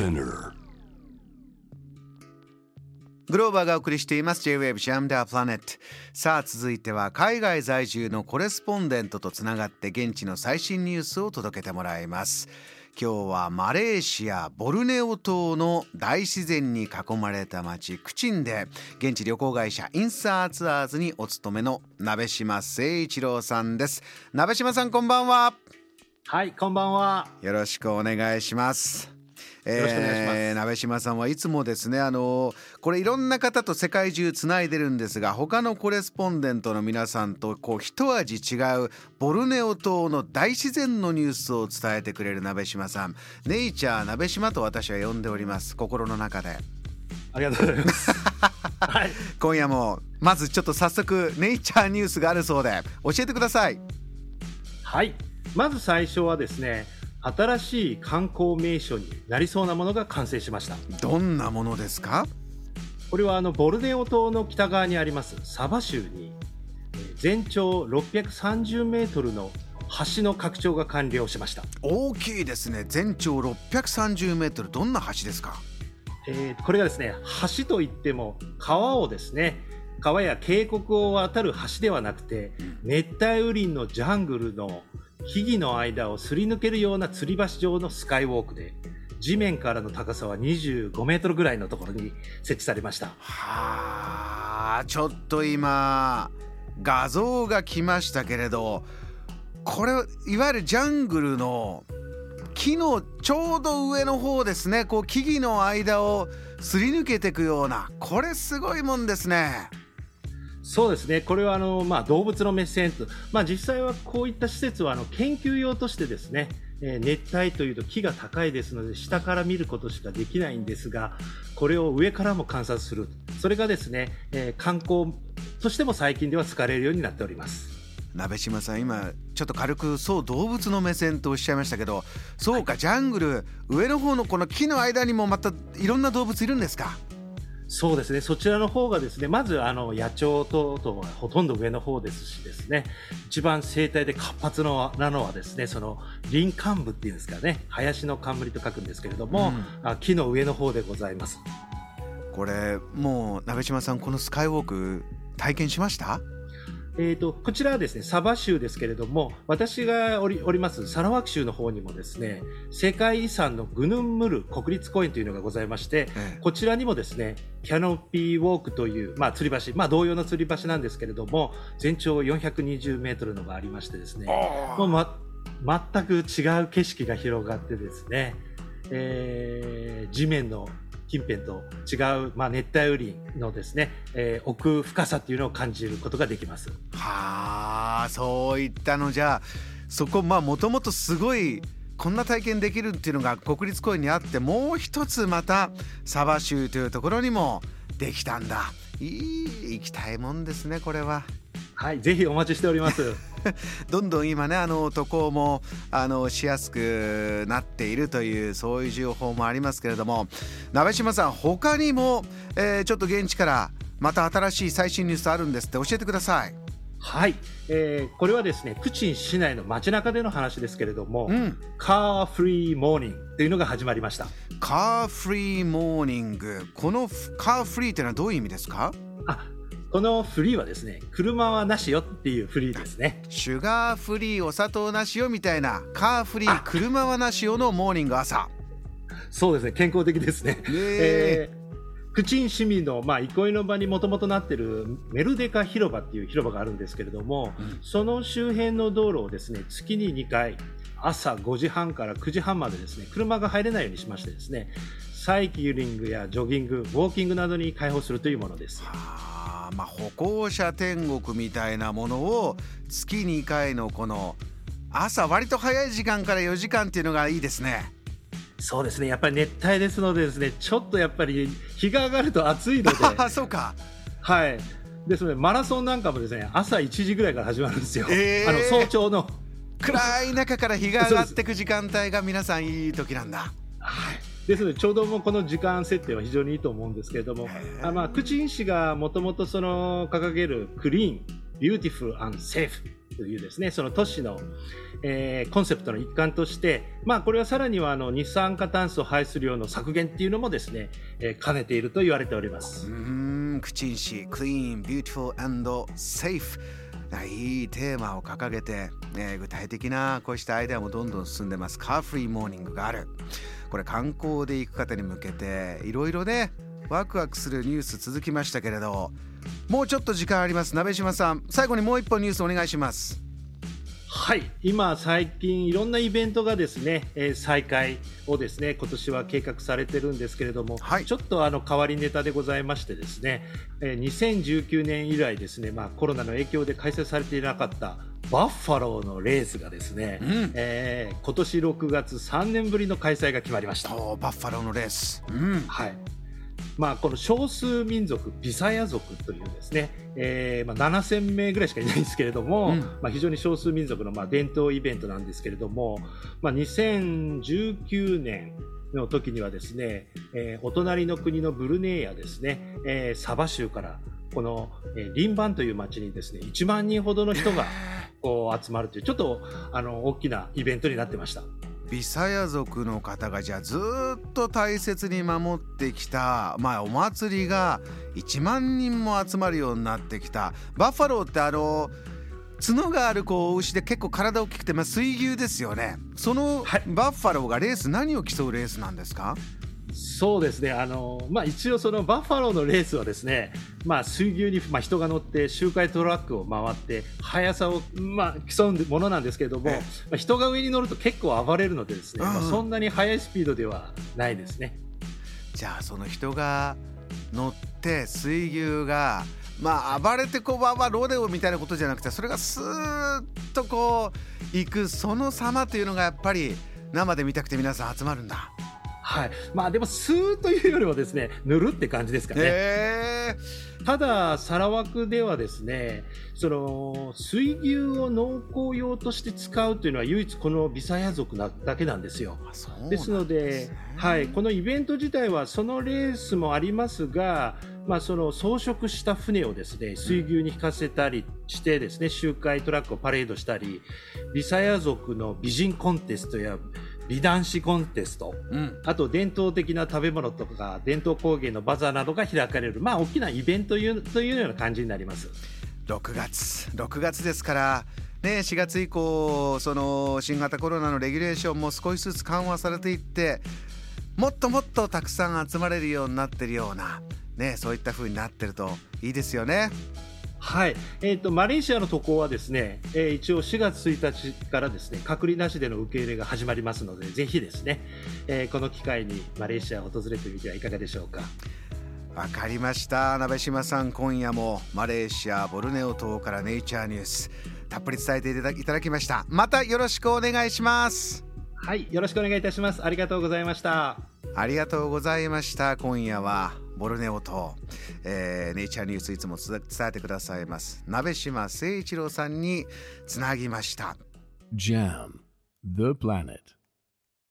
Spinner. グローバーがお送りしています。J-Wave Jam the Planet さあ続いては海外在住のコレスポンデントとつながって現地の最新ニュースを届けてもらいます。今日はマレーシアボルネオ島の大自然に囲まれた町クチンで現地旅行会社インサーツアーズにお勤めの鍋島誠一郎さんです。鍋島さんこんばんは。はい、こんばんは。よろしくお願いしますえー鍋島さんはいつもですねあのこれいろんな方と世界中つないでるんですが他のコレスポンデントの皆さんとこう一味違うボルネオ島の大自然のニュースを伝えてくれる鍋島さん。ネイチャー鍋島と私は呼んでおります。心の中で。ありがとうございます。はい、今夜もまずちょっと早速ネイチャーニュースがあるそうで教えてください。はい、まず最初はですね、新しい観光名所になりそうなものが完成しました。どんなものですか？これはあのボルネオ島の北側にありますサバ州にえー全長630メートルの橋の拡張が完了しました。大きいですね。全長630メートル。どんな橋ですか？えーこれがですね橋といっても川をですね川や渓谷を渡る橋ではなくて熱帯雨林のジャングルの木々の間をすり抜けるような吊り橋状のスカイウォークで地面からの高さは25メートルぐらいのところに設置されました。はあちょっと今画像が来ましたけれどこれいわゆるジャングルの木のちょうど上の方ですね。こう木々の間をすり抜けていくようなこれすごいもんですね。そうですね。これはあの、まあ、動物の目線と、まあ、実際はこういった施設はあの研究用としてですねえー熱帯というと木が高いですので下から見ることしかできないんですがこれを上からも観察するそれがですね、えー観光としても最近では使われるようになっております。鍋島さん今ちょっと軽くそう動物の目線とおっしゃいましたけどそうか、ジャングル上の方のこの木の間にもまたいろんな動物いるんですか？そうですね。そちらの方がですねまずあの野鳥等々はほとんど上の方ですしですね。一番生態で活発のなのはですねその林冠部っていうんですかね。林の冠と書くんですけれども、あ木の上の方でございます。これもう鍋島さんこのスカイウォーク体験しました？えー、とこちらはですねサバ州ですけれども私がおりおりますサラワク州の方にもですね世界遺産のグヌンムル国立公園というのがございましてええ。こちらにもですねキャノピーウォークという、まあ、吊り橋、まあ、同様の吊り橋なんですけれども全長420メートルのがありましてですねもう、ま、全く違う景色が広がってですね、えー地面の近辺と違う、まあ、熱帯雨林のですね、えー奥深さっていうのを感じることができます。はあそういったのじゃあそこまあもともとすごいこんな体験できるっていうのが国立公園にあってもう一つまたサバ州というところにもできたんだいい行きたいもんですねこれは。はい、ぜひお待ちしております。どんどん今ねあの渡航もあのしやすくなっているというそういう情報もありますけれども鍋島さん他にも、えーちょっと現地からまた新しい最新ニュースあるんですって教えてください。はい、えーこれはですね、プチン市内の街中での話ですけれども、うん、カーフリーモーニングというのが始まりました。カーフリーモーニングこのフカーフリーっていうのはどういう意味ですか？あ、このフリーはですね、車はなしよっていうフリーですね。シュガーフリーお砂糖なしよみたいなカーフリー車はなしよのモーニング朝。そうですね、健康的ですね。ねええークチン市民の、まあ、憩いの場にもともとなっているメルデカ広場っていう広場があるんですけれども、うんその周辺の道路をですね月に2回朝5時半から9時半までですね車が入れないようにしましてですねサイキリングやジョギングウォーキングなどに開放するというものです。はあまあ歩行者天国みたいなものを月2回のこの朝割と早い時間から4時間っていうのがいいですね。そうですねやっぱり熱帯ですのでですねちょっとやっぱり日が上がると暑いのであそうか。はいですのでマラソンなんかもですね朝1時ぐらいから始まるんですよ、えーあの早朝の暗い中から日が上がってく時間帯が皆さんいい時なんだ。はい、ですのでちょうどもうこの時間設定は非常にいいと思うんですけれどもあ、まあ、クチン氏がもともとその掲げるクリーン Beautiful and Safe というですね、その都市の、えー、コンセプトの一環として、まあ、これはさらにはあの二酸化炭素排出量の削減っていうのもですね、えー、兼ねていると言われております。うん、クチン氏、Clean, Beautiful and Safe。いいテーマを掲げて、えー、具体的なこうしたアイデアもどんどん進んでます。カーフリーモーニングがある。これ観光で行く方に向けていろいろねワクワクするニュース続きましたけれどもうちょっと時間あります鍋島さん最後にもう一本ニュースお願いしますはい。今最近いろんなイベントがですね、えー、再開をですね今年は計画されてるんですけれども、はい、ちょっとあの変わりネタでございましてですね、えー、2019年以来ですねまあコロナの影響で開催されていなかったバッファローのレースがですね、うん、えー、今年6月3年ぶりの開催が決まりました。バッファローのレース、うん、はいまあ、この少数民族ビサヤ族というですね、えーまあ、7000名ぐらいしかいないんですけれども、うん、まあ、非常に少数民族のまあ伝統イベントなんですけれども、まあ、2019年の時にはですね、えー、お隣の国のブルネイやですね、えー、サバ州からこの、えー、リンバンという町にですね1万人ほどの人がこう集まるというちょっとあの大きなイベントになってました。ビサヤ族の方がじゃあずっと大切に守ってきた、まあ、お祭りが1万人も集まるようになってきた。バッファローってあの角があるこう牛で結構体大きくて、まあ、水牛ですよね。そのバッファローがレース何を競うレースなんですか、そうですね、あのまあ、一応、そのバッファローのレースはですね、まあ、水牛に、まあ、人が乗って周回トラックを回って速さを、まあ、競うものなんですけれども、まあ、人が上に乗ると結構暴れるのでですね、まあ、そんなに速いスピードではないですね。じゃあその人が乗って水牛がまあ暴れてこうわわロデオみたいなことじゃなくてそれがスーッとこう行くその様というのがやっぱり生で見たくて皆さん集まるんだ。はい、まあでも吸うというよりはですね塗るって感じですかね。ただサラワクではですねその水牛を農耕用として使うというのは唯一このビサヤ族なだけなんですよ。ですので、はい、このイベント自体はそのレースもありますが、まあ、その装飾した船をですね水牛に引かせたりしてですね周回トラックをパレードしたりビサヤ族の美人コンテストや美男子コンテスト、うん、あと伝統的な食べ物とか伝統工芸のバザーなどが開かれる、まあ、大きなイベントというというような感じになります。6月。6月ですからね、4月以降その新型コロナのレギュレーションも少しずつ緩和されていってもっともっとたくさん集まれるようになってるような、ね、そういった風になってるといいですよね。はい、えーと、マレーシアの渡航はですね、えー、一応4月1日からですね隔離なしでの受け入れが始まりますのでぜひですね、えー、この機会にマレーシアを訪れてみてはいかがでしょうか。わかりました。鍋島さん今夜もマレーシアボルネオ島からネイチャーニュースたっぷり伝えていただきました。またよろしくお願いします。はい。よろしくお願いいたします。ありがとうございました。ありがとうございました。今夜はボルネオ島、えー、ネイチャーニュースいつも伝えてくださいます。鍋島誠一郎さんにつなぎました。JAM The Planet.